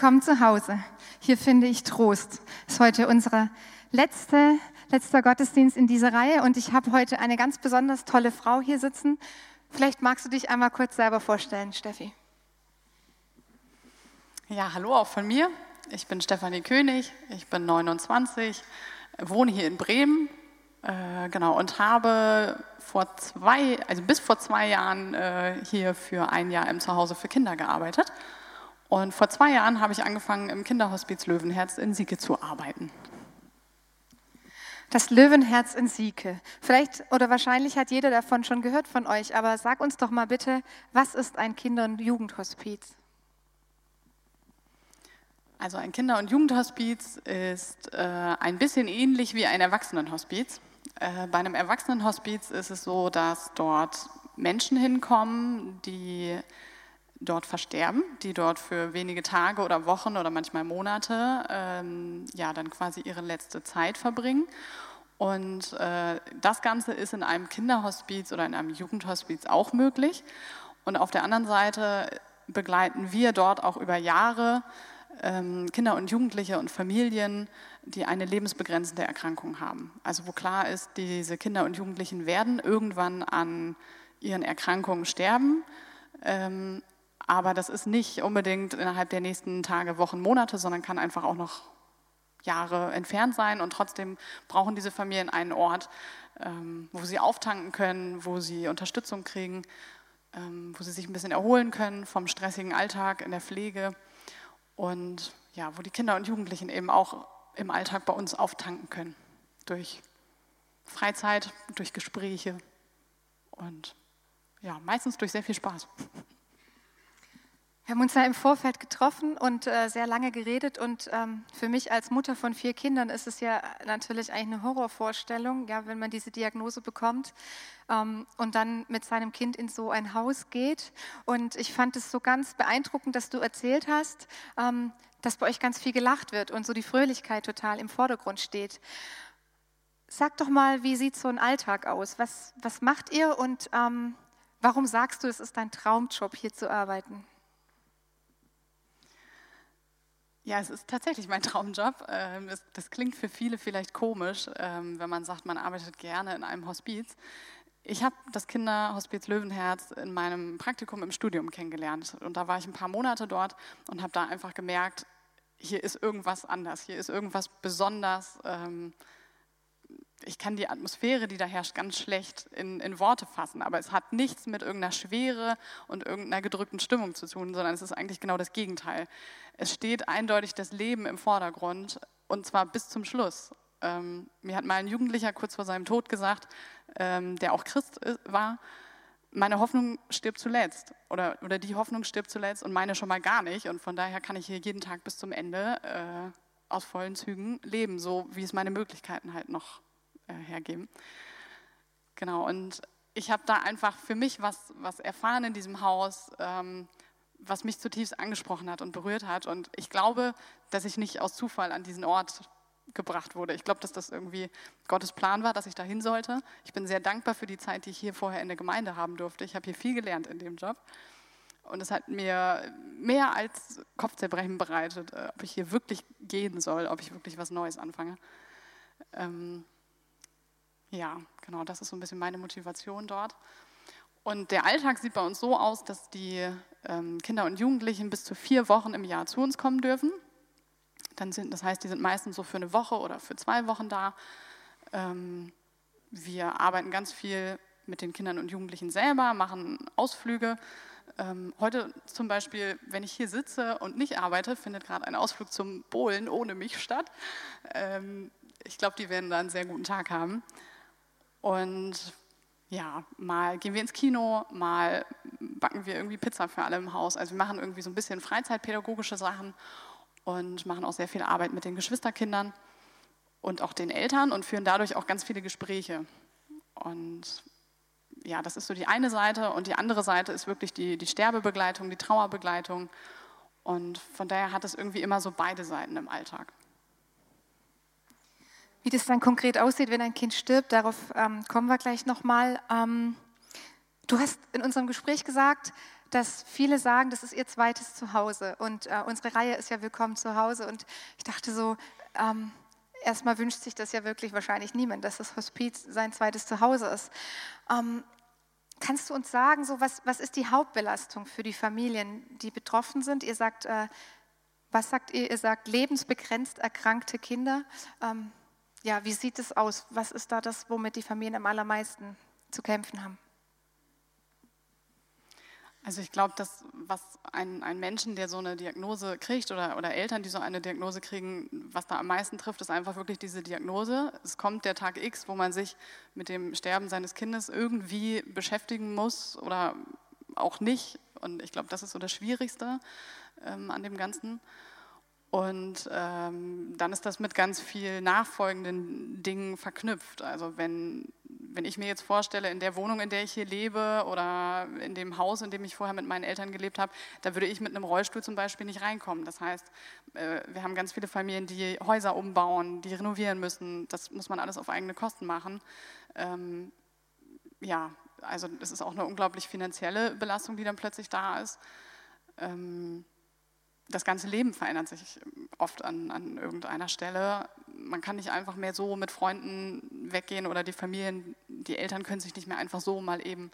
Willkommen zu Hause. Hier finde ich Trost. Das ist heute unser letzte, letzter Gottesdienst in dieser Reihe und ich habe heute eine ganz besonders tolle Frau hier sitzen. Vielleicht magst du dich einmal kurz selber vorstellen, Steffi. Ja, hallo auch von mir. Ich bin Stefanie König, ich bin 29, wohne hier in Bremen, äh, genau, und habe vor zwei, also bis vor zwei Jahren äh, hier für ein Jahr im Zuhause für Kinder gearbeitet. Und vor zwei Jahren habe ich angefangen, im Kinderhospiz Löwenherz in Sieke zu arbeiten. Das Löwenherz in Sieke. Vielleicht oder wahrscheinlich hat jeder davon schon gehört von euch, aber sag uns doch mal bitte, was ist ein Kinder- und Jugendhospiz? Also ein Kinder- und Jugendhospiz ist äh, ein bisschen ähnlich wie ein Erwachsenenhospiz. Äh, bei einem Erwachsenenhospiz ist es so, dass dort Menschen hinkommen, die dort versterben, die dort für wenige Tage oder Wochen oder manchmal Monate ähm, ja dann quasi ihre letzte Zeit verbringen. Und äh, das Ganze ist in einem Kinderhospiz oder in einem Jugendhospiz auch möglich. Und auf der anderen Seite begleiten wir dort auch über Jahre ähm, Kinder und Jugendliche und Familien, die eine lebensbegrenzende Erkrankung haben. Also wo klar ist, diese Kinder und Jugendlichen werden irgendwann an ihren Erkrankungen sterben. Ähm, aber das ist nicht unbedingt innerhalb der nächsten Tage, Wochen, Monate, sondern kann einfach auch noch Jahre entfernt sein. Und trotzdem brauchen diese Familien einen Ort, ähm, wo sie auftanken können, wo sie Unterstützung kriegen, ähm, wo sie sich ein bisschen erholen können vom stressigen Alltag in der Pflege. Und ja, wo die Kinder und Jugendlichen eben auch im Alltag bei uns auftanken können. Durch Freizeit, durch Gespräche und ja, meistens durch sehr viel Spaß. Wir haben uns ja im Vorfeld getroffen und äh, sehr lange geredet. Und ähm, für mich als Mutter von vier Kindern ist es ja natürlich eigentlich eine Horrorvorstellung, ja, wenn man diese Diagnose bekommt ähm, und dann mit seinem Kind in so ein Haus geht. Und ich fand es so ganz beeindruckend, dass du erzählt hast, ähm, dass bei euch ganz viel gelacht wird und so die Fröhlichkeit total im Vordergrund steht. Sag doch mal, wie sieht so ein Alltag aus? Was, was macht ihr und ähm, warum sagst du, es ist dein Traumjob, hier zu arbeiten? Ja, es ist tatsächlich mein Traumjob. Ähm, das klingt für viele vielleicht komisch, ähm, wenn man sagt, man arbeitet gerne in einem Hospiz. Ich habe das Kinderhospiz Löwenherz in meinem Praktikum im Studium kennengelernt. Und da war ich ein paar Monate dort und habe da einfach gemerkt, hier ist irgendwas anders, hier ist irgendwas besonders. Ich kann die Atmosphäre, die da herrscht, ganz schlecht in, in, Worte fassen, aber es hat nichts mit irgendeiner Schwere und irgendeiner gedrückten Stimmung zu tun, sondern es ist eigentlich genau das Gegenteil. Es steht eindeutig das Leben im Vordergrund und zwar bis zum Schluss. Ähm, mir hat mal ein Jugendlicher kurz vor seinem Tod gesagt, ähm, der auch Christ war, meine Hoffnung stirbt zuletzt oder, oder die Hoffnung stirbt zuletzt und meine schon mal gar nicht und von daher kann ich hier jeden Tag bis zum Ende äh, aus vollen Zügen leben, so wie es meine Möglichkeiten halt noch äh, hergeben. Genau, und ich habe da einfach für mich was, was erfahren in diesem Haus, ähm, was mich zutiefst angesprochen hat und berührt hat. Und ich glaube, dass ich nicht aus Zufall an diesen Ort gebracht wurde. Ich glaube, dass das irgendwie Gottes Plan war, dass ich da hin sollte. Ich bin sehr dankbar für die Zeit, die ich hier vorher in der Gemeinde haben durfte. Ich habe hier viel gelernt in dem Job. Und es hat mir mehr als Kopfzerbrechen bereitet, äh, ob ich hier wirklich gehen soll, ob ich wirklich was Neues anfange. Ähm, ja, genau, das ist so ein bisschen meine Motivation dort. Und der Alltag sieht bei uns so aus, dass die ähm, Kinder und Jugendlichen bis zu vier Wochen im Jahr zu uns kommen dürfen. Dann sind, das heißt, die sind meistens so für eine Woche oder für zwei Wochen da. Ähm, wir arbeiten ganz viel mit den Kindern und Jugendlichen selber, machen Ausflüge. Ähm, heute zum Beispiel, wenn ich hier sitze und nicht arbeite, findet gerade ein Ausflug zum Bohlen ohne mich statt. Ähm, ich glaube, die werden da einen sehr guten Tag haben. Und ja, mal gehen wir ins Kino, mal backen wir irgendwie Pizza für alle im Haus. Also wir machen irgendwie so ein bisschen freizeitpädagogische Sachen und machen auch sehr viel Arbeit mit den Geschwisterkindern und auch den Eltern und führen dadurch auch ganz viele Gespräche. Und ja, das ist so die eine Seite und die andere Seite ist wirklich die, die Sterbebegleitung, die Trauerbegleitung. Und von daher hat es irgendwie immer so beide Seiten im Alltag. Wie das dann konkret aussieht, wenn ein Kind stirbt, darauf ähm, kommen wir gleich nochmal. Ähm, du hast in unserem Gespräch gesagt, dass viele sagen, das ist ihr zweites Zuhause. Und äh, unsere Reihe ist ja Willkommen zu Hause. Und ich dachte so, ähm, erstmal wünscht sich das ja wirklich wahrscheinlich niemand, dass das Hospiz sein zweites Zuhause ist. Ähm, kannst du uns sagen, so was, was ist die Hauptbelastung für die Familien, die betroffen sind? Ihr sagt, äh, was sagt ihr? Ihr sagt lebensbegrenzt erkrankte Kinder. Ähm, ja, wie sieht es aus? Was ist da das, womit die Familien am allermeisten zu kämpfen haben? Also ich glaube, dass was ein, ein Menschen, der so eine Diagnose kriegt oder, oder Eltern, die so eine Diagnose kriegen, was da am meisten trifft, ist einfach wirklich diese Diagnose. Es kommt der Tag X, wo man sich mit dem Sterben seines Kindes irgendwie beschäftigen muss oder auch nicht. Und ich glaube, das ist so das Schwierigste ähm, an dem Ganzen. Und ähm, dann ist das mit ganz viel nachfolgenden Dingen verknüpft. Also wenn, wenn ich mir jetzt vorstelle, in der Wohnung, in der ich hier lebe oder in dem Haus, in dem ich vorher mit meinen Eltern gelebt habe, da würde ich mit einem Rollstuhl zum Beispiel nicht reinkommen. Das heißt, äh, wir haben ganz viele Familien, die Häuser umbauen, die renovieren müssen. Das muss man alles auf eigene Kosten machen. Ähm, ja, also es ist auch eine unglaublich finanzielle Belastung, die dann plötzlich da ist. Ähm, das ganze Leben verändert sich oft an, an irgendeiner Stelle. Man kann nicht einfach mehr so mit Freunden weggehen oder die Familien, die Eltern können sich nicht mehr einfach so mal eben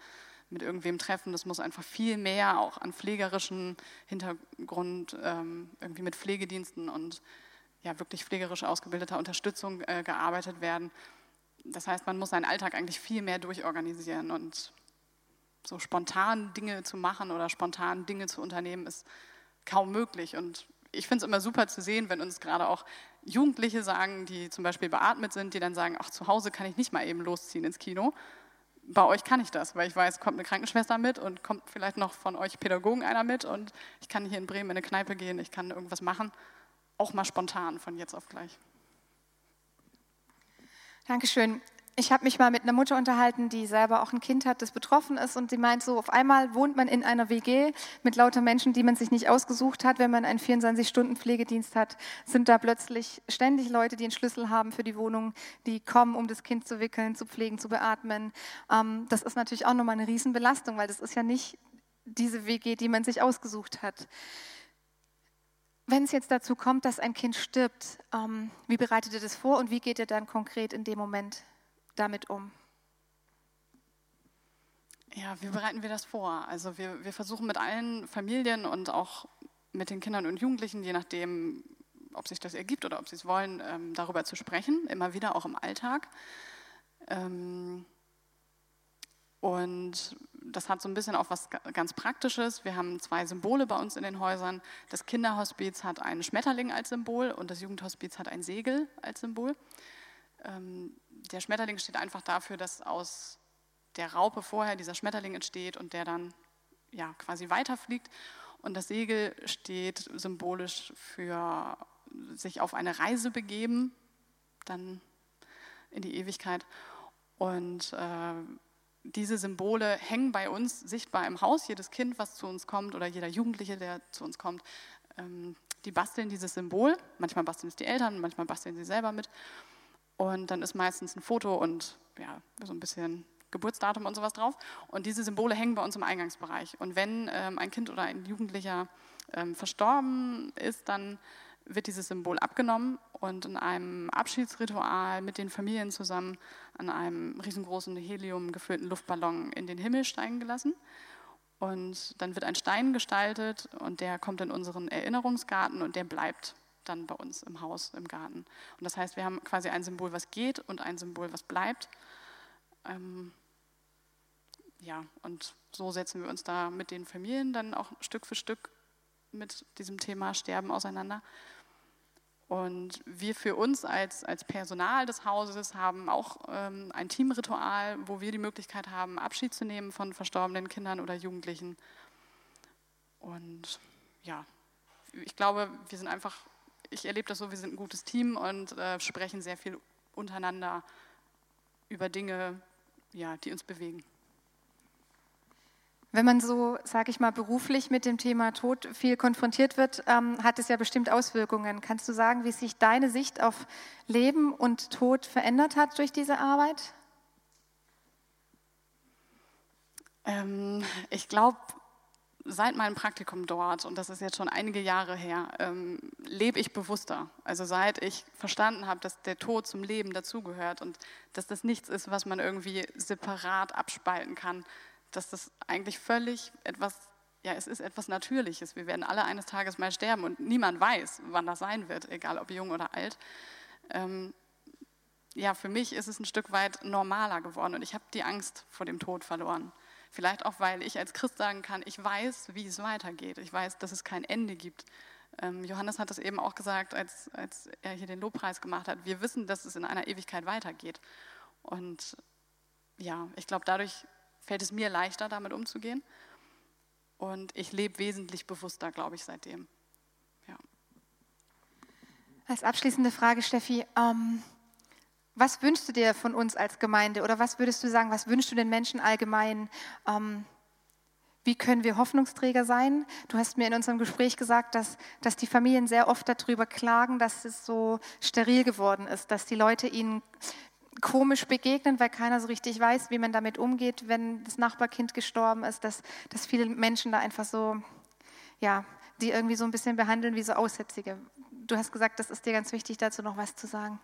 mit irgendwem treffen. Das muss einfach viel mehr auch an pflegerischen Hintergrund, ähm, irgendwie mit Pflegediensten und ja, wirklich pflegerisch ausgebildeter Unterstützung äh, gearbeitet werden. Das heißt, man muss seinen Alltag eigentlich viel mehr durchorganisieren und so spontan Dinge zu machen oder spontan Dinge zu unternehmen ist kaum möglich. Und ich finde es immer super zu sehen, wenn uns gerade auch Jugendliche sagen, die zum Beispiel beatmet sind, die dann sagen, ach, zu Hause kann ich nicht mal eben losziehen ins Kino. Bei euch kann ich das, weil ich weiß, kommt eine Krankenschwester mit und kommt vielleicht noch von euch Pädagogen einer mit und ich kann hier in Bremen in eine Kneipe gehen, ich kann irgendwas machen, auch mal spontan von jetzt auf gleich. Dankeschön. Ich habe mich mal mit einer Mutter unterhalten, die selber auch ein Kind hat, das betroffen ist. Und sie meint so, auf einmal wohnt man in einer WG mit lauter Menschen, die man sich nicht ausgesucht hat. Wenn man einen 24-Stunden-Pflegedienst hat, sind da plötzlich ständig Leute, die einen Schlüssel haben für die Wohnung, die kommen, um das Kind zu wickeln, zu pflegen, zu beatmen. Ähm, das ist natürlich auch nochmal eine Riesenbelastung, weil das ist ja nicht diese WG, die man sich ausgesucht hat. Wenn es jetzt dazu kommt, dass ein Kind stirbt, ähm, wie bereitet ihr das vor und wie geht ihr dann konkret in dem Moment damit um? Ja, wie bereiten wir das vor? Also wir, wir versuchen mit allen Familien und auch mit den Kindern und Jugendlichen, je nachdem, ob sich das ergibt oder ob sie es wollen, ähm, darüber zu sprechen, immer wieder auch im Alltag. Ähm, und das hat so ein bisschen auch was ganz Praktisches. Wir haben zwei Symbole bei uns in den Häusern. Das Kinderhospiz hat einen Schmetterling als Symbol und das Jugendhospiz hat ein Segel als Symbol. Ähm, der Schmetterling steht einfach dafür, dass aus der Raupe vorher dieser Schmetterling entsteht und der dann ja, quasi weiterfliegt. Und das Segel steht symbolisch für sich auf eine Reise begeben, dann in die Ewigkeit. Und äh, diese Symbole hängen bei uns sichtbar im Haus. Jedes Kind, was zu uns kommt, oder jeder Jugendliche, der zu uns kommt, ähm, die basteln dieses Symbol. Manchmal basteln es die Eltern, manchmal basteln sie selber mit. Und dann ist meistens ein Foto und ja, so ein bisschen Geburtsdatum und sowas drauf. Und diese Symbole hängen bei uns im Eingangsbereich. Und wenn ähm, ein Kind oder ein Jugendlicher ähm, verstorben ist, dann wird dieses Symbol abgenommen und in einem Abschiedsritual mit den Familien zusammen an einem riesengroßen Helium gefüllten Luftballon in den Himmel steigen gelassen. Und dann wird ein Stein gestaltet und der kommt in unseren Erinnerungsgarten und der bleibt dann bei uns im Haus, im Garten. Und das heißt, wir haben quasi ein Symbol, was geht und ein Symbol, was bleibt. Ähm, ja, und so setzen wir uns da mit den Familien dann auch Stück für Stück mit diesem Thema Sterben auseinander. Und wir für uns als, als Personal des Hauses haben auch ähm, ein Teamritual, wo wir die Möglichkeit haben, Abschied zu nehmen von verstorbenen Kindern oder Jugendlichen. Und ja, ich glaube, wir sind einfach ich erlebe das so, wir sind ein gutes Team und äh, sprechen sehr viel untereinander über Dinge, ja, die uns bewegen. Wenn man so, sage ich mal, beruflich mit dem Thema Tod viel konfrontiert wird, ähm, hat es ja bestimmt Auswirkungen. Kannst du sagen, wie sich deine Sicht auf Leben und Tod verändert hat durch diese Arbeit? Ähm, ich glaube, seit meinem Praktikum dort, und das ist jetzt schon einige Jahre her, ähm, lebe ich bewusster. Also seit ich verstanden habe, dass der Tod zum Leben dazugehört und dass das nichts ist, was man irgendwie separat abspalten kann, dass das eigentlich völlig etwas, ja, es ist etwas Natürliches. Wir werden alle eines Tages mal sterben und niemand weiß, wann das sein wird, egal ob jung oder alt. Ähm, ja, für mich ist es ein Stück weit normaler geworden und ich habe die Angst vor dem Tod verloren. Vielleicht auch, weil ich als Christ sagen kann, ich weiß, wie es weitergeht. Ich weiß, dass es kein Ende gibt. Ähm, Johannes hat das eben auch gesagt, als, als er hier den Lobpreis gemacht hat. Wir wissen, dass es in einer Ewigkeit weitergeht. Und ja, ich glaube, dadurch fällt es mir leichter, damit umzugehen. Und ich lebe wesentlich bewusster, glaube ich, seitdem. Ja. Als abschließende Frage, Steffi, ähm, was wünschst du dir von uns als Gemeinde oder was würdest du sagen, was wünschst du den Menschen allgemein? Ähm, wie können wir Hoffnungsträger sein? Du hast mir in unserem Gespräch gesagt, dass, dass die Familien sehr oft darüber klagen, dass es so steril geworden ist, dass die Leute ihnen komisch begegnen, weil keiner so richtig weiß, wie man damit umgeht, wenn das Nachbarkind gestorben ist, dass, dass viele Menschen da einfach so, ja, die irgendwie so ein bisschen behandeln wie so Aussätzige. Du hast gesagt, das ist dir ganz wichtig, dazu noch was zu sagen.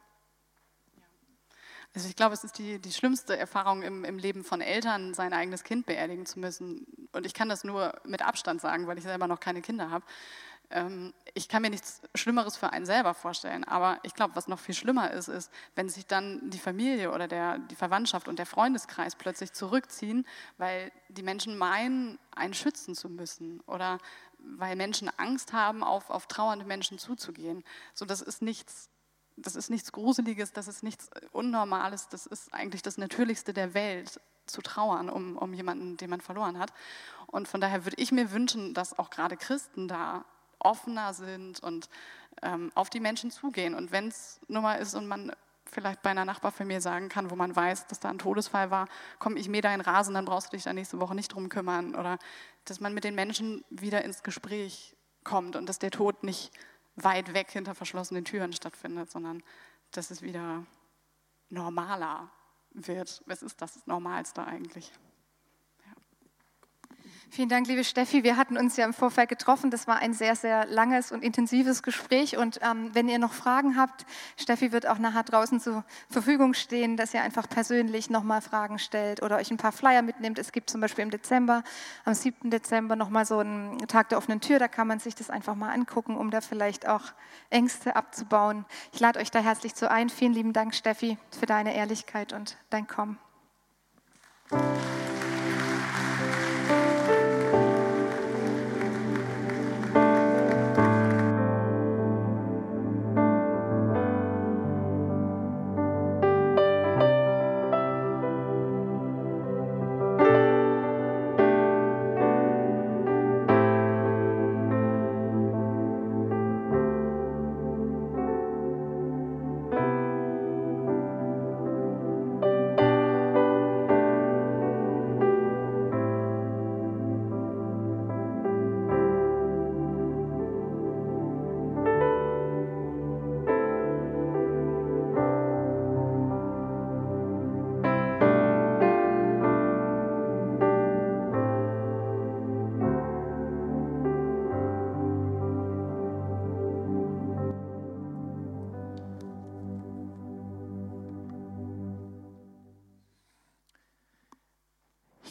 Also ich glaube, es ist die, die schlimmste Erfahrung im, im Leben von Eltern, sein eigenes Kind beerdigen zu müssen. Und ich kann das nur mit Abstand sagen, weil ich selber noch keine Kinder habe. Ähm, ich kann mir nichts Schlimmeres für einen selber vorstellen. Aber ich glaube, was noch viel schlimmer ist, ist, wenn sich dann die Familie oder der, die Verwandtschaft und der Freundeskreis plötzlich zurückziehen, weil die Menschen meinen, einen schützen zu müssen oder weil Menschen Angst haben, auf, auf trauernde Menschen zuzugehen. So, das ist nichts das ist nichts Gruseliges, das ist nichts Unnormales, das ist eigentlich das Natürlichste der Welt, zu trauern um, um jemanden, den man verloren hat. Und von daher würde ich mir wünschen, dass auch gerade Christen da offener sind und ähm, auf die Menschen zugehen. Und wenn es nur mal ist und man vielleicht bei einer Nachbarfamilie sagen kann, wo man weiß, dass da ein Todesfall war, komm, ich mähe deinen Rasen, dann brauchst du dich da nächste Woche nicht drum kümmern. Oder dass man mit den Menschen wieder ins Gespräch kommt und dass der Tod nicht weit weg hinter verschlossenen Türen stattfindet, sondern dass es wieder normaler wird. Was ist das Normalste eigentlich? Vielen Dank, liebe Steffi. Wir hatten uns ja im Vorfeld getroffen. Das war ein sehr, sehr langes und intensives Gespräch. Und ähm, wenn ihr noch Fragen habt, Steffi wird auch nachher draußen zur Verfügung stehen, dass ihr einfach persönlich nochmal Fragen stellt oder euch ein paar Flyer mitnehmt. Es gibt zum Beispiel im Dezember, am 7. Dezember nochmal so einen Tag der offenen Tür. Da kann man sich das einfach mal angucken, um da vielleicht auch Ängste abzubauen. Ich lade euch da herzlich zu ein. Vielen lieben Dank, Steffi, für deine Ehrlichkeit und dein Kommen.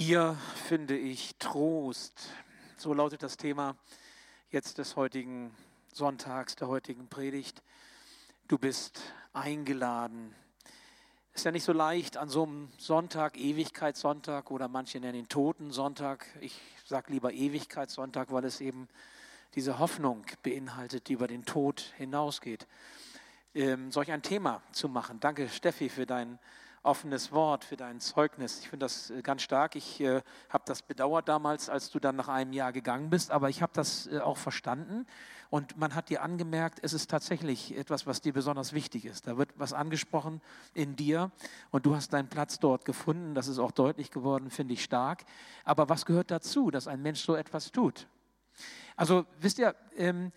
Hier finde ich Trost. So lautet das Thema jetzt des heutigen Sonntags, der heutigen Predigt. Du bist eingeladen. Ist ja nicht so leicht an so einem Sonntag, Ewigkeitssonntag oder manche nennen ihn Totensonntag. Ich sage lieber Ewigkeitssonntag, weil es eben diese Hoffnung beinhaltet, die über den Tod hinausgeht. Ähm, solch ein Thema zu machen. Danke, Steffi, für deinen offenes Wort, für dein Zeugnis. Ich finde das äh, ganz stark. Ich äh, habe das bedauert damals, als du dann nach einem Jahr gegangen bist, aber ich habe das äh, auch verstanden. Und man hat dir angemerkt, es ist tatsächlich etwas, was dir besonders wichtig ist. Da wird was angesprochen in dir und du hast deinen Platz dort gefunden. Das ist auch deutlich geworden, finde ich stark. Aber was gehört dazu, dass ein Mensch so etwas tut? Also wisst ihr, ähm,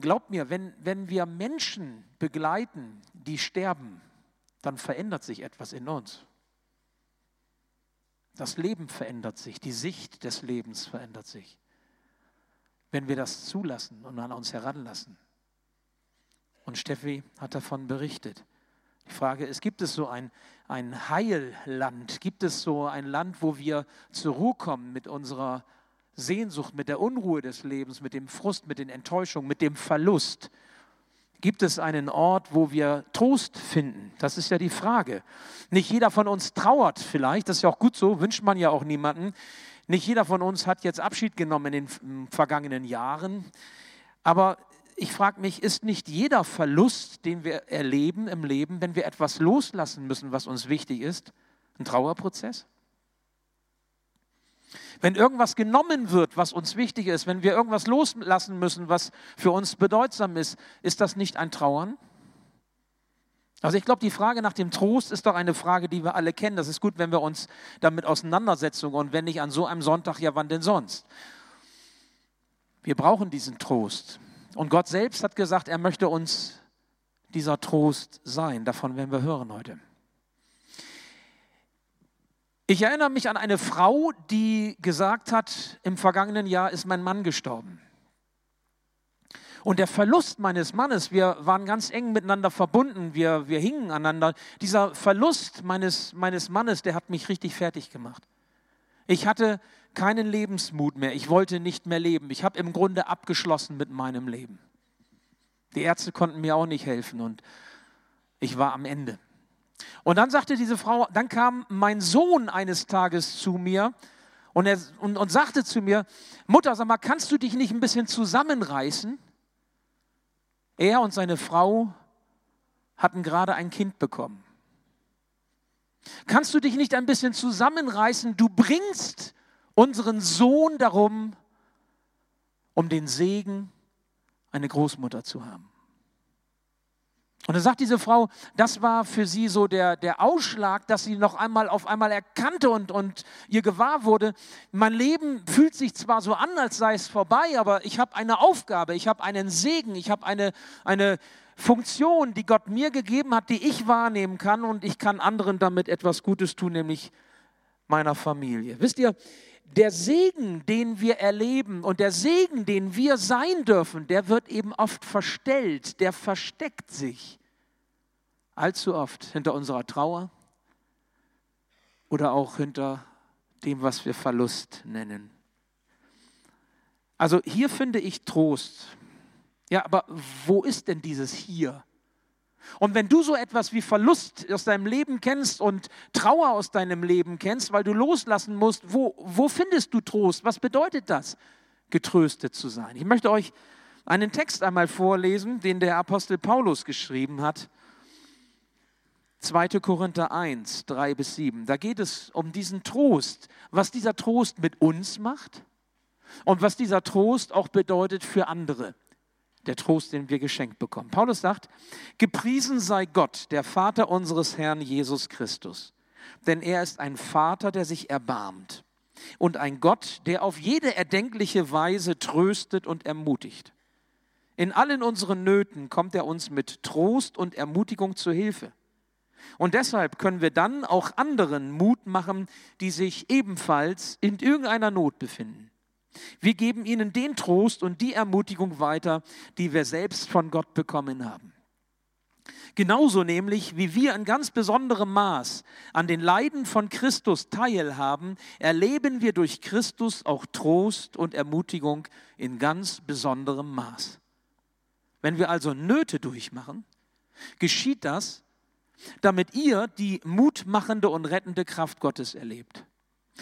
glaubt mir, wenn, wenn wir Menschen begleiten, die sterben, dann verändert sich etwas in uns. Das Leben verändert sich, die Sicht des Lebens verändert sich. wenn wir das zulassen und an uns heranlassen. Und Steffi hat davon berichtet. Die Frage ist, gibt es so ein, ein Heilland? Gibt es so ein Land, wo wir zur Ruhe kommen mit unserer Sehnsucht, mit der Unruhe des Lebens, mit dem Frust, mit den Enttäuschungen, mit dem Verlust? Gibt es einen Ort, wo wir Trost finden? Das ist ja die Frage. Nicht jeder von uns trauert vielleicht, das ist ja auch gut so, wünscht man ja auch niemanden. Nicht jeder von uns hat jetzt Abschied genommen in den vergangenen Jahren. Aber ich frage mich, ist nicht jeder Verlust, den wir erleben im Leben, wenn wir etwas loslassen müssen, was uns wichtig ist, ein Trauerprozess? Wenn irgendwas genommen wird, was uns wichtig ist, wenn wir irgendwas loslassen müssen, was für uns bedeutsam ist, ist das nicht ein Trauern? Also ich glaube, die Frage nach dem Trost ist doch eine Frage, die wir alle kennen. Das ist gut, wenn wir uns damit auseinandersetzen und wenn nicht an so einem Sonntag, ja wann denn sonst? Wir brauchen diesen Trost. Und Gott selbst hat gesagt, er möchte uns dieser Trost sein. Davon werden wir hören heute. Ich erinnere mich an eine Frau, die gesagt hat, im vergangenen Jahr ist mein Mann gestorben. Und der Verlust meines Mannes, wir waren ganz eng miteinander verbunden, wir, wir hingen aneinander. Dieser Verlust meines, meines Mannes, der hat mich richtig fertig gemacht. Ich hatte keinen Lebensmut mehr. Ich wollte nicht mehr leben. Ich habe im Grunde abgeschlossen mit meinem Leben. Die Ärzte konnten mir auch nicht helfen und ich war am Ende. Und dann sagte diese Frau, dann kam mein Sohn eines Tages zu mir und, er, und, und sagte zu mir, Mutter, sag mal, kannst du dich nicht ein bisschen zusammenreißen? Er und seine Frau hatten gerade ein Kind bekommen. Kannst du dich nicht ein bisschen zusammenreißen? Du bringst unseren Sohn darum, um den Segen, eine Großmutter zu haben. Und dann sagt diese Frau, das war für sie so der, der Ausschlag, dass sie noch einmal auf einmal erkannte und, und ihr gewahr wurde, mein Leben fühlt sich zwar so an, als sei es vorbei, aber ich habe eine Aufgabe, ich habe einen Segen, ich habe eine, eine Funktion, die Gott mir gegeben hat, die ich wahrnehmen kann und ich kann anderen damit etwas Gutes tun, nämlich meiner Familie. Wisst ihr, der Segen, den wir erleben und der Segen, den wir sein dürfen, der wird eben oft verstellt, der versteckt sich allzu oft hinter unserer Trauer oder auch hinter dem, was wir Verlust nennen. Also hier finde ich Trost. Ja, aber wo ist denn dieses hier? Und wenn du so etwas wie Verlust aus deinem Leben kennst und Trauer aus deinem Leben kennst, weil du loslassen musst, wo, wo findest du Trost? Was bedeutet das, getröstet zu sein? Ich möchte euch einen Text einmal vorlesen, den der Apostel Paulus geschrieben hat. 2. Korinther 1, 3 bis 7. Da geht es um diesen Trost, was dieser Trost mit uns macht und was dieser Trost auch bedeutet für andere der Trost, den wir geschenkt bekommen. Paulus sagt, gepriesen sei Gott, der Vater unseres Herrn Jesus Christus, denn er ist ein Vater, der sich erbarmt und ein Gott, der auf jede erdenkliche Weise tröstet und ermutigt. In allen unseren Nöten kommt er uns mit Trost und Ermutigung zu Hilfe. Und deshalb können wir dann auch anderen Mut machen, die sich ebenfalls in irgendeiner Not befinden. Wir geben ihnen den Trost und die Ermutigung weiter, die wir selbst von Gott bekommen haben. Genauso nämlich, wie wir in ganz besonderem Maß an den Leiden von Christus teilhaben, erleben wir durch Christus auch Trost und Ermutigung in ganz besonderem Maß. Wenn wir also Nöte durchmachen, geschieht das, damit ihr die mutmachende und rettende Kraft Gottes erlebt.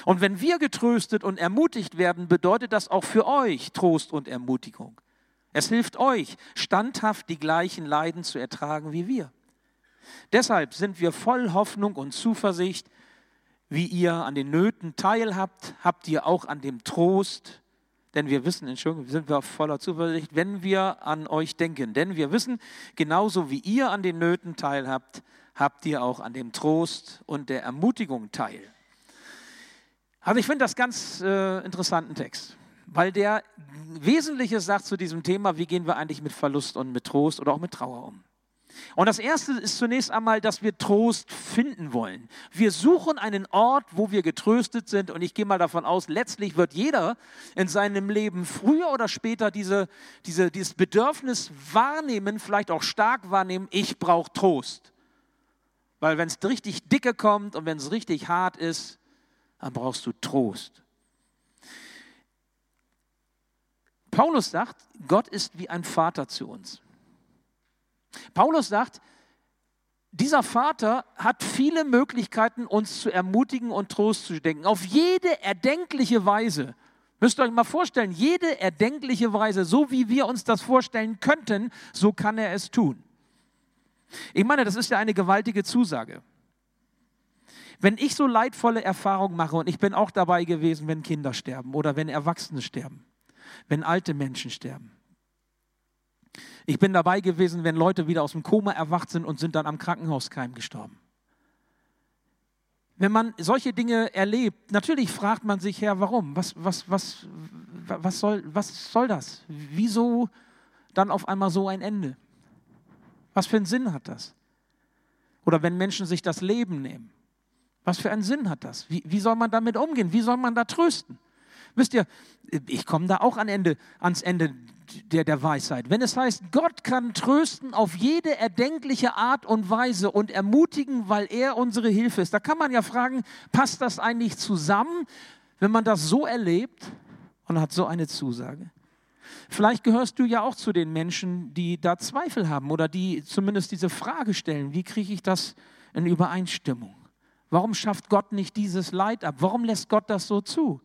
Und wenn wir getröstet und ermutigt werden, bedeutet das auch für euch Trost und Ermutigung. Es hilft euch, standhaft die gleichen Leiden zu ertragen wie wir. Deshalb sind wir voll Hoffnung und Zuversicht, wie ihr an den Nöten teilhabt, habt ihr auch an dem Trost, denn wir wissen, Entschuldigung, sind wir voller Zuversicht, wenn wir an euch denken. Denn wir wissen, genauso wie ihr an den Nöten teilhabt, habt ihr auch an dem Trost und der Ermutigung teil. Also ich finde das ganz äh, interessanten Text, weil der Wesentliches sagt zu diesem Thema, wie gehen wir eigentlich mit Verlust und mit Trost oder auch mit Trauer um. Und das Erste ist zunächst einmal, dass wir Trost finden wollen. Wir suchen einen Ort, wo wir getröstet sind. Und ich gehe mal davon aus, letztlich wird jeder in seinem Leben früher oder später diese, diese, dieses Bedürfnis wahrnehmen, vielleicht auch stark wahrnehmen, ich brauche Trost. Weil wenn es richtig dicke kommt und wenn es richtig hart ist, dann brauchst du Trost. Paulus sagt, Gott ist wie ein Vater zu uns. Paulus sagt, dieser Vater hat viele Möglichkeiten, uns zu ermutigen und Trost zu denken. Auf jede erdenkliche Weise. Müsst ihr euch mal vorstellen, jede erdenkliche Weise, so wie wir uns das vorstellen könnten, so kann er es tun. Ich meine, das ist ja eine gewaltige Zusage. Wenn ich so leidvolle Erfahrungen mache, und ich bin auch dabei gewesen, wenn Kinder sterben oder wenn Erwachsene sterben, wenn alte Menschen sterben, ich bin dabei gewesen, wenn Leute wieder aus dem Koma erwacht sind und sind dann am Krankenhauskeim gestorben. Wenn man solche Dinge erlebt, natürlich fragt man sich, Herr, warum? Was, was, was, was, soll, was soll das? Wieso dann auf einmal so ein Ende? Was für einen Sinn hat das? Oder wenn Menschen sich das Leben nehmen, was für einen Sinn hat das? Wie, wie soll man damit umgehen? Wie soll man da trösten? Wisst ihr, ich komme da auch an Ende, ans Ende der, der Weisheit. Wenn es heißt, Gott kann trösten auf jede erdenkliche Art und Weise und ermutigen, weil er unsere Hilfe ist, da kann man ja fragen, passt das eigentlich zusammen, wenn man das so erlebt und hat so eine Zusage? Vielleicht gehörst du ja auch zu den Menschen, die da Zweifel haben oder die zumindest diese Frage stellen, wie kriege ich das in Übereinstimmung? Warum schafft Gott nicht dieses Leid ab? Warum lässt Gott das so zu?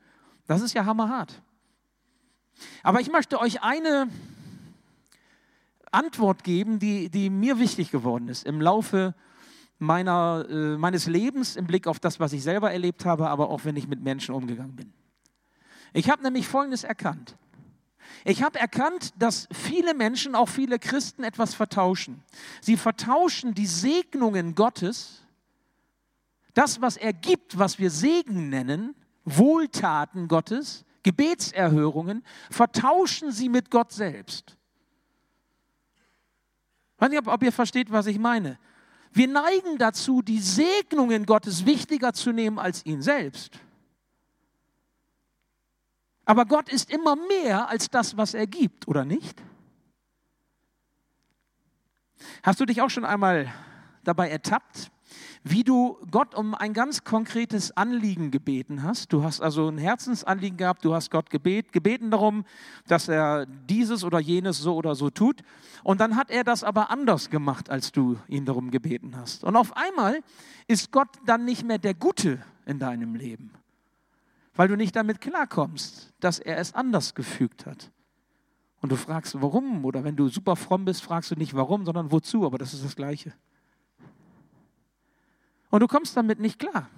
Das ist ja hammerhart. Aber ich möchte euch eine Antwort geben, die, die mir wichtig geworden ist im Laufe meiner, äh, meines Lebens, im Blick auf das, was ich selber erlebt habe, aber auch wenn ich mit Menschen umgegangen bin. Ich habe nämlich Folgendes erkannt. Ich habe erkannt, dass viele Menschen, auch viele Christen, etwas vertauschen. Sie vertauschen die Segnungen Gottes, das, was er gibt, was wir Segen nennen, Wohltaten Gottes, Gebetserhörungen, vertauschen sie mit Gott selbst. Ich weiß nicht, ob ihr versteht, was ich meine. Wir neigen dazu, die Segnungen Gottes wichtiger zu nehmen als ihn selbst. Aber Gott ist immer mehr als das, was er gibt, oder nicht? Hast du dich auch schon einmal dabei ertappt, wie du Gott um ein ganz konkretes Anliegen gebeten hast. Du hast also ein Herzensanliegen gehabt, du hast Gott gebet, gebeten darum, dass er dieses oder jenes so oder so tut. Und dann hat er das aber anders gemacht, als du ihn darum gebeten hast. Und auf einmal ist Gott dann nicht mehr der Gute in deinem Leben, weil du nicht damit klarkommst, dass er es anders gefügt hat. Und du fragst, warum? Oder wenn du super fromm bist, fragst du nicht warum, sondern wozu, aber das ist das Gleiche. Und du kommst damit nicht klar.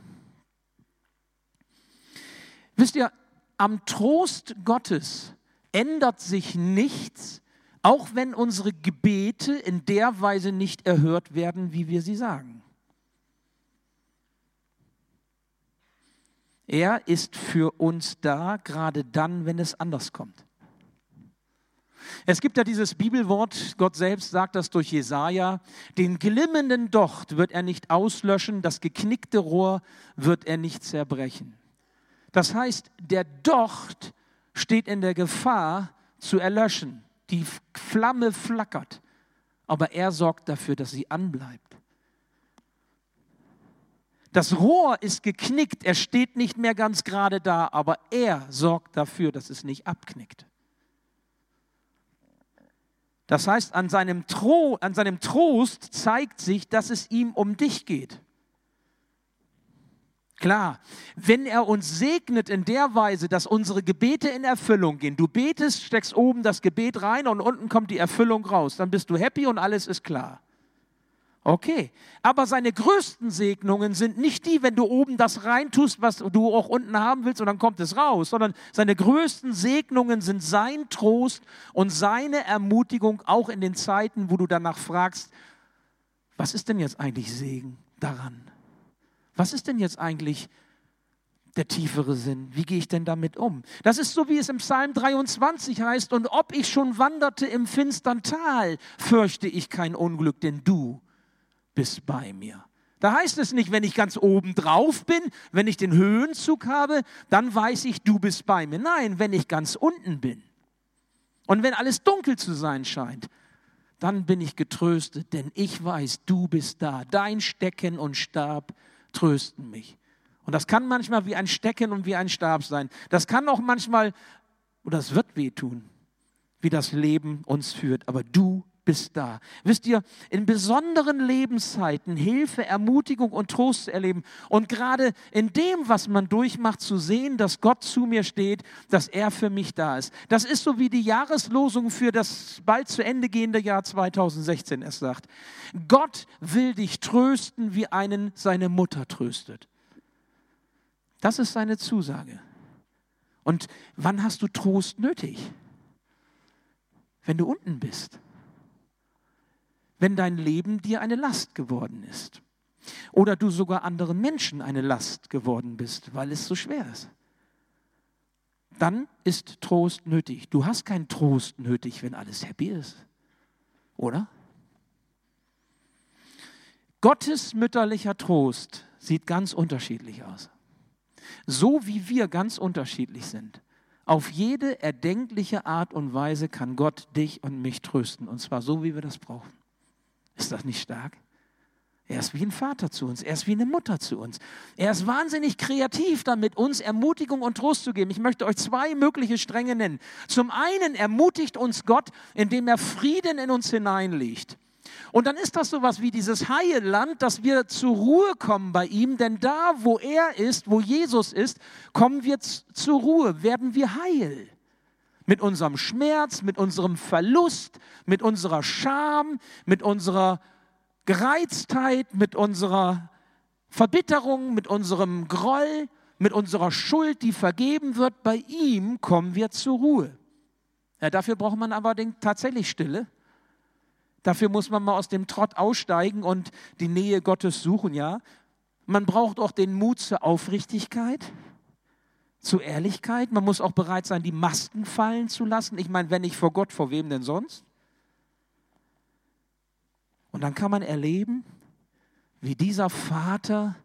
Wisst ihr, am Trost Gottes ändert sich nichts, auch wenn unsere Gebete in der Weise nicht erhört werden, wie wir sie sagen. Er ist für uns da, gerade dann, wenn es anders kommt. Es gibt ja dieses Bibelwort, Gott selbst sagt das durch Jesaja: Den glimmenden Docht wird er nicht auslöschen, das geknickte Rohr wird er nicht zerbrechen. Das heißt, der Docht steht in der Gefahr zu erlöschen. Die Flamme flackert, aber er sorgt dafür, dass sie anbleibt. Das Rohr ist geknickt, er steht nicht mehr ganz gerade da, aber er sorgt dafür, dass es nicht abknickt. Das heißt, an seinem, Tro, an seinem Trost zeigt sich, dass es ihm um dich geht. Klar, wenn er uns segnet in der Weise, dass unsere Gebete in Erfüllung gehen, du betest, steckst oben das Gebet rein und unten kommt die Erfüllung raus, dann bist du happy und alles ist klar. Okay, aber seine größten Segnungen sind nicht die, wenn du oben das reintust, was du auch unten haben willst und dann kommt es raus, sondern seine größten Segnungen sind sein Trost und seine Ermutigung auch in den Zeiten, wo du danach fragst, was ist denn jetzt eigentlich Segen daran? Was ist denn jetzt eigentlich der tiefere Sinn. Wie gehe ich denn damit um? Das ist so, wie es im Psalm 23 heißt, und ob ich schon wanderte im finstern Tal, fürchte ich kein Unglück, denn du bist bei mir. Da heißt es nicht, wenn ich ganz oben drauf bin, wenn ich den Höhenzug habe, dann weiß ich, du bist bei mir. Nein, wenn ich ganz unten bin und wenn alles dunkel zu sein scheint, dann bin ich getröstet, denn ich weiß, du bist da. Dein Stecken und Stab trösten mich. Und das kann manchmal wie ein Stecken und wie ein Stab sein. Das kann auch manchmal, oder es wird wehtun, wie das Leben uns führt. Aber du bist da. Wisst ihr, in besonderen Lebenszeiten Hilfe, Ermutigung und Trost zu erleben und gerade in dem, was man durchmacht, zu sehen, dass Gott zu mir steht, dass er für mich da ist. Das ist so wie die Jahreslosung für das bald zu Ende gehende Jahr 2016 es sagt. Gott will dich trösten, wie einen seine Mutter tröstet. Das ist seine Zusage. Und wann hast du Trost nötig? Wenn du unten bist. Wenn dein Leben dir eine Last geworden ist. Oder du sogar anderen Menschen eine Last geworden bist, weil es so schwer ist. Dann ist Trost nötig. Du hast keinen Trost nötig, wenn alles happy ist. Oder? Gottes mütterlicher Trost sieht ganz unterschiedlich aus so wie wir ganz unterschiedlich sind. Auf jede erdenkliche Art und Weise kann Gott dich und mich trösten. Und zwar so, wie wir das brauchen. Ist das nicht stark? Er ist wie ein Vater zu uns, er ist wie eine Mutter zu uns. Er ist wahnsinnig kreativ damit, uns Ermutigung und Trost zu geben. Ich möchte euch zwei mögliche Stränge nennen. Zum einen ermutigt uns Gott, indem er Frieden in uns hineinlegt. Und dann ist das sowas wie dieses Heilland, dass wir zur Ruhe kommen bei ihm, denn da, wo er ist, wo Jesus ist, kommen wir zur Ruhe, werden wir heil. Mit unserem Schmerz, mit unserem Verlust, mit unserer Scham, mit unserer Gereiztheit, mit unserer Verbitterung, mit unserem Groll, mit unserer Schuld, die vergeben wird. Bei ihm kommen wir zur Ruhe. Ja, dafür braucht man aber tatsächlich Stille Dafür muss man mal aus dem Trott aussteigen und die Nähe Gottes suchen, ja. Man braucht auch den Mut zur Aufrichtigkeit, zur Ehrlichkeit. Man muss auch bereit sein, die Masken fallen zu lassen. Ich meine, wenn nicht vor Gott, vor wem denn sonst? Und dann kann man erleben, wie dieser Vater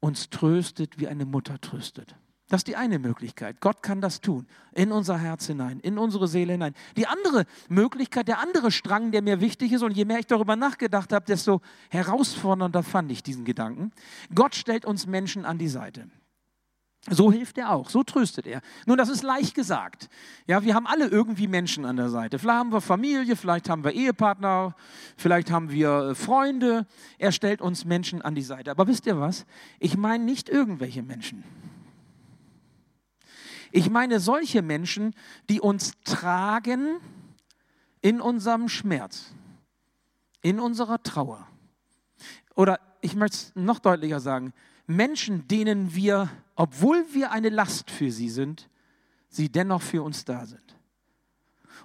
uns tröstet, wie eine Mutter tröstet. Das ist die eine Möglichkeit. Gott kann das tun. In unser Herz hinein, in unsere Seele hinein. Die andere Möglichkeit, der andere Strang, der mir wichtig ist, und je mehr ich darüber nachgedacht habe, desto herausfordernder fand ich diesen Gedanken. Gott stellt uns Menschen an die Seite. So hilft er auch, so tröstet er. Nun, das ist leicht gesagt. Ja, wir haben alle irgendwie Menschen an der Seite. Vielleicht haben wir Familie, vielleicht haben wir Ehepartner, vielleicht haben wir äh, Freunde. Er stellt uns Menschen an die Seite. Aber wisst ihr was? Ich meine nicht irgendwelche Menschen. Ich meine solche Menschen, die uns tragen in unserem Schmerz, in unserer Trauer. Oder ich möchte es noch deutlicher sagen, Menschen, denen wir, obwohl wir eine Last für sie sind, sie dennoch für uns da sind.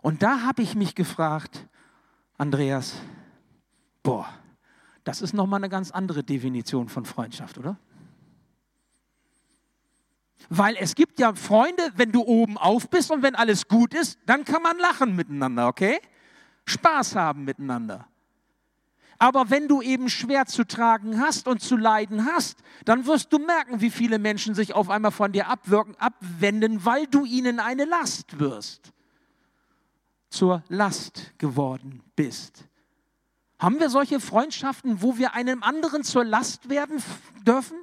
Und da habe ich mich gefragt, Andreas, boah, das ist nochmal eine ganz andere Definition von Freundschaft, oder? Weil es gibt ja Freunde, wenn du oben auf bist und wenn alles gut ist, dann kann man lachen miteinander, okay? Spaß haben miteinander. Aber wenn du eben schwer zu tragen hast und zu leiden hast, dann wirst du merken, wie viele Menschen sich auf einmal von dir abwirken, abwenden, weil du ihnen eine Last wirst. Zur Last geworden bist. Haben wir solche Freundschaften, wo wir einem anderen zur Last werden dürfen?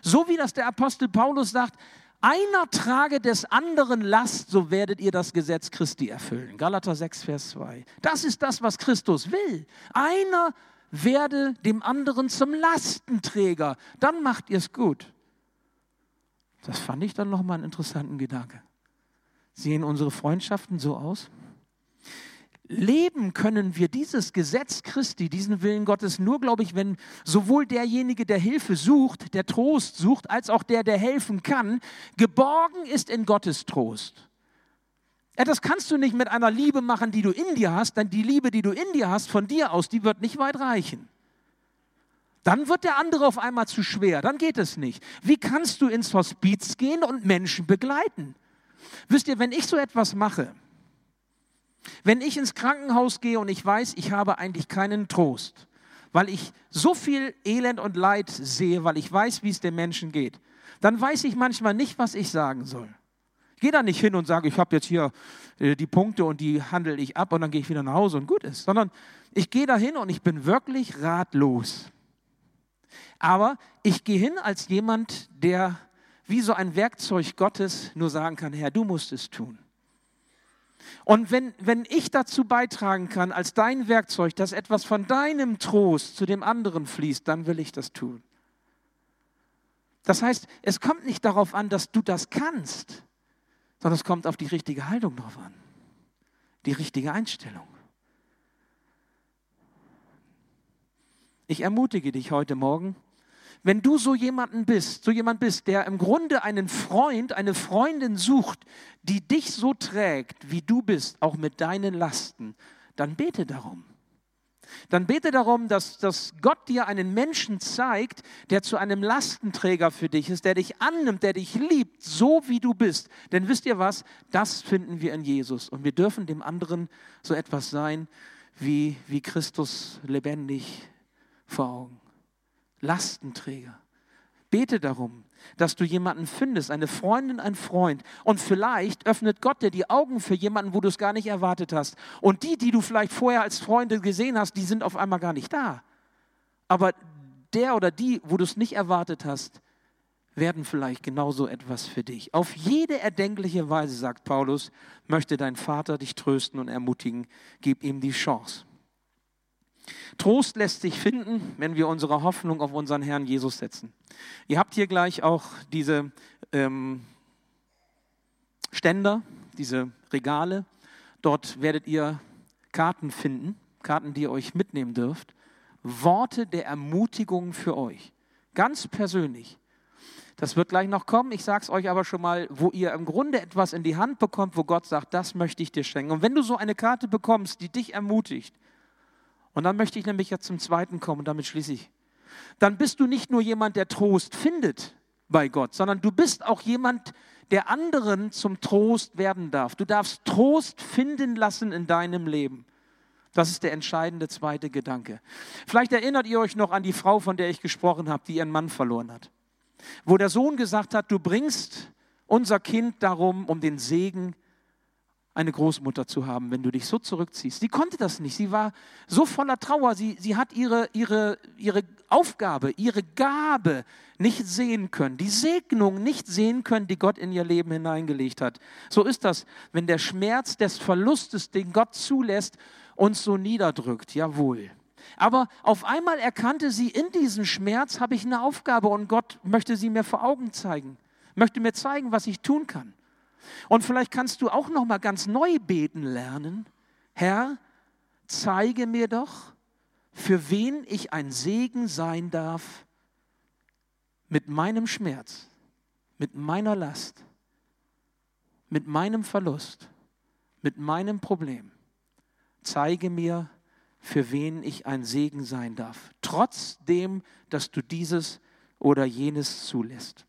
So wie das der Apostel Paulus sagt, einer trage des anderen Last, so werdet ihr das Gesetz Christi erfüllen. Galater 6, Vers 2. Das ist das, was Christus will. Einer werde dem anderen zum Lastenträger. Dann macht ihr es gut. Das fand ich dann nochmal einen interessanten Gedanke. Sehen unsere Freundschaften so aus? Leben können wir dieses Gesetz Christi, diesen Willen Gottes, nur, glaube ich, wenn sowohl derjenige, der Hilfe sucht, der Trost sucht, als auch der, der helfen kann, geborgen ist in Gottes Trost. Ja, das kannst du nicht mit einer Liebe machen, die du in dir hast, denn die Liebe, die du in dir hast, von dir aus, die wird nicht weit reichen. Dann wird der andere auf einmal zu schwer, dann geht es nicht. Wie kannst du ins Hospiz gehen und Menschen begleiten? Wisst ihr, wenn ich so etwas mache, wenn ich ins Krankenhaus gehe und ich weiß, ich habe eigentlich keinen Trost, weil ich so viel Elend und Leid sehe, weil ich weiß, wie es den Menschen geht, dann weiß ich manchmal nicht, was ich sagen soll. Ich gehe da nicht hin und sage, ich habe jetzt hier äh, die Punkte und die handle ich ab und dann gehe ich wieder nach Hause und gut ist, sondern ich gehe da hin und ich bin wirklich ratlos. Aber ich gehe hin als jemand, der wie so ein Werkzeug Gottes nur sagen kann, Herr, du musst es tun. Und wenn, wenn ich dazu beitragen kann, als dein Werkzeug, dass etwas von deinem Trost zu dem anderen fließt, dann will ich das tun. Das heißt, es kommt nicht darauf an, dass du das kannst, sondern es kommt auf die richtige Haltung drauf an, die richtige Einstellung. Ich ermutige dich heute Morgen, wenn du so jemanden bist, so jemand bist, der im Grunde einen Freund, eine Freundin sucht, die dich so trägt, wie du bist, auch mit deinen Lasten, dann bete darum. Dann bete darum, dass, dass Gott dir einen Menschen zeigt, der zu einem Lastenträger für dich ist, der dich annimmt, der dich liebt, so wie du bist. Denn wisst ihr was? Das finden wir in Jesus. Und wir dürfen dem anderen so etwas sein, wie, wie Christus lebendig vor Augen. Lastenträger. Bete darum, dass du jemanden findest, eine Freundin, ein Freund. Und vielleicht öffnet Gott dir die Augen für jemanden, wo du es gar nicht erwartet hast. Und die, die du vielleicht vorher als Freunde gesehen hast, die sind auf einmal gar nicht da. Aber der oder die, wo du es nicht erwartet hast, werden vielleicht genauso etwas für dich. Auf jede erdenkliche Weise, sagt Paulus, möchte dein Vater dich trösten und ermutigen. Gib ihm die Chance. Trost lässt sich finden, wenn wir unsere Hoffnung auf unseren Herrn Jesus setzen. Ihr habt hier gleich auch diese ähm, Ständer, diese Regale. Dort werdet ihr Karten finden, Karten, die ihr euch mitnehmen dürft. Worte der Ermutigung für euch. Ganz persönlich. Das wird gleich noch kommen. Ich sage es euch aber schon mal, wo ihr im Grunde etwas in die Hand bekommt, wo Gott sagt, das möchte ich dir schenken. Und wenn du so eine Karte bekommst, die dich ermutigt, und dann möchte ich nämlich jetzt zum zweiten kommen und damit schließe ich. Dann bist du nicht nur jemand, der Trost findet bei Gott, sondern du bist auch jemand, der anderen zum Trost werden darf. Du darfst Trost finden lassen in deinem Leben. Das ist der entscheidende zweite Gedanke. Vielleicht erinnert ihr euch noch an die Frau, von der ich gesprochen habe, die ihren Mann verloren hat. Wo der Sohn gesagt hat, du bringst unser Kind darum, um den Segen eine Großmutter zu haben, wenn du dich so zurückziehst. Sie konnte das nicht. Sie war so voller Trauer. Sie, sie hat ihre, ihre, ihre Aufgabe, ihre Gabe nicht sehen können, die Segnung nicht sehen können, die Gott in ihr Leben hineingelegt hat. So ist das, wenn der Schmerz des Verlustes, den Gott zulässt, uns so niederdrückt. Jawohl. Aber auf einmal erkannte sie, in diesem Schmerz habe ich eine Aufgabe und Gott möchte sie mir vor Augen zeigen, möchte mir zeigen, was ich tun kann. Und vielleicht kannst du auch noch mal ganz neu beten lernen. Herr, zeige mir doch, für wen ich ein Segen sein darf mit meinem Schmerz, mit meiner Last, mit meinem Verlust, mit meinem Problem. Zeige mir, für wen ich ein Segen sein darf, trotzdem, dass du dieses oder jenes zulässt.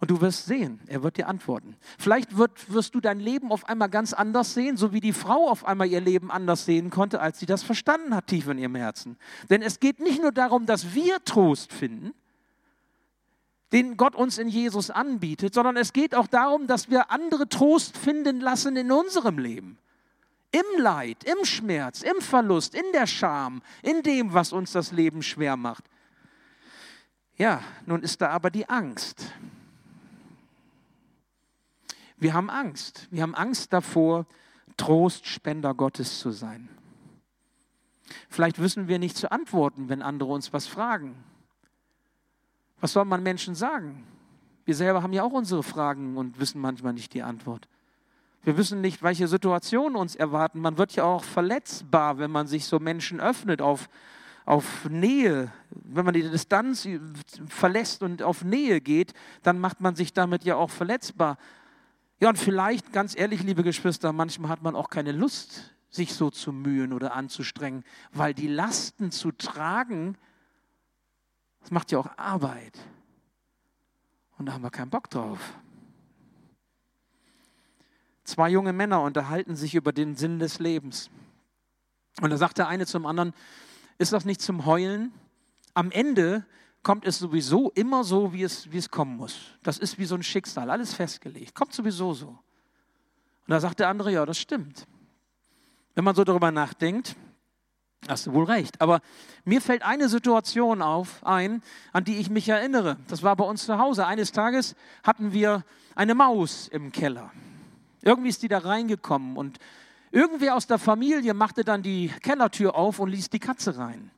Und du wirst sehen, er wird dir antworten. Vielleicht wird, wirst du dein Leben auf einmal ganz anders sehen, so wie die Frau auf einmal ihr Leben anders sehen konnte, als sie das verstanden hat, tief in ihrem Herzen. Denn es geht nicht nur darum, dass wir Trost finden, den Gott uns in Jesus anbietet, sondern es geht auch darum, dass wir andere Trost finden lassen in unserem Leben. Im Leid, im Schmerz, im Verlust, in der Scham, in dem, was uns das Leben schwer macht. Ja, nun ist da aber die Angst. Wir haben Angst. Wir haben Angst davor, Trostspender Gottes zu sein. Vielleicht wissen wir nicht zu antworten, wenn andere uns was fragen. Was soll man Menschen sagen? Wir selber haben ja auch unsere Fragen und wissen manchmal nicht die Antwort. Wir wissen nicht, welche Situationen uns erwarten. Man wird ja auch verletzbar, wenn man sich so Menschen öffnet auf, auf Nähe. Wenn man die Distanz verlässt und auf Nähe geht, dann macht man sich damit ja auch verletzbar. Ja, und vielleicht, ganz ehrlich, liebe Geschwister, manchmal hat man auch keine Lust, sich so zu mühen oder anzustrengen, weil die Lasten zu tragen Das macht ja auch Arbeit. Und da haben wir keinen Bock drauf. Zwei junge Männer unterhalten sich über den Sinn des Lebens. Und da sagt der eine zum anderen, ist das nicht zum Heulen? Am Ende kommt es sowieso immer so, wie es, wie es kommen muss. Das ist wie so ein Schicksal, alles festgelegt. Kommt sowieso so. Und da sagt der andere, ja, das stimmt. Wenn man so darüber nachdenkt, hast du wohl recht. Aber mir fällt eine Situation auf, ein, an die ich mich erinnere. Das war bei uns zu Hause. Eines Tages hatten wir eine Maus im Keller. Irgendwie ist die da reingekommen und irgendwer aus der Familie machte dann die Kellertür auf und ließ die Katze rein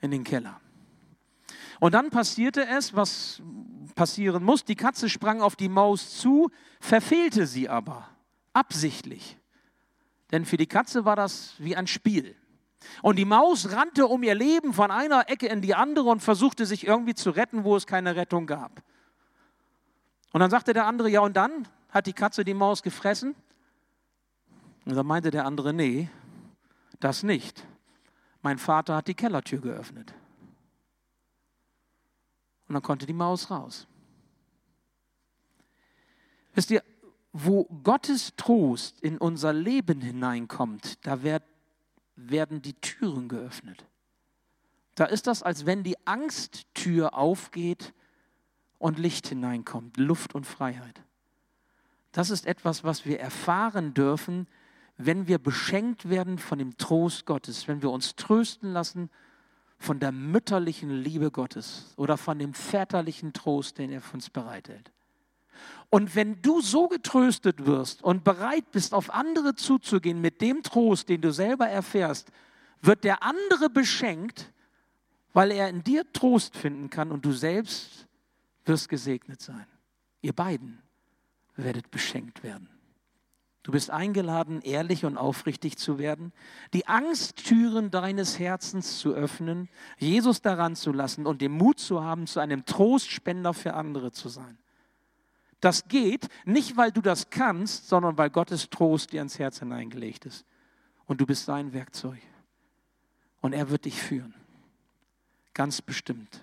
in den Keller. Und dann passierte es, was passieren muss. Die Katze sprang auf die Maus zu, verfehlte sie aber absichtlich. Denn für die Katze war das wie ein Spiel. Und die Maus rannte um ihr Leben von einer Ecke in die andere und versuchte sich irgendwie zu retten, wo es keine Rettung gab. Und dann sagte der andere, ja und dann hat die Katze die Maus gefressen? Und dann meinte der andere, nee, das nicht. Mein Vater hat die Kellertür geöffnet. Und dann konnte die Maus raus. Wisst ihr, wo Gottes Trost in unser Leben hineinkommt, da wird, werden die Türen geöffnet. Da ist das, als wenn die Angsttür aufgeht und Licht hineinkommt, Luft und Freiheit. Das ist etwas, was wir erfahren dürfen, wenn wir beschenkt werden von dem Trost Gottes, wenn wir uns trösten lassen von der mütterlichen Liebe Gottes oder von dem väterlichen Trost, den er für uns bereithält. Und wenn du so getröstet wirst und bereit bist, auf andere zuzugehen mit dem Trost, den du selber erfährst, wird der andere beschenkt, weil er in dir Trost finden kann und du selbst wirst gesegnet sein. Ihr beiden werdet beschenkt werden. Du bist eingeladen, ehrlich und aufrichtig zu werden, die Angsttüren deines Herzens zu öffnen, Jesus daran zu lassen und den Mut zu haben, zu einem Trostspender für andere zu sein. Das geht nicht, weil du das kannst, sondern weil Gottes Trost dir ins Herz hineingelegt ist. Und du bist sein Werkzeug. Und er wird dich führen. Ganz bestimmt.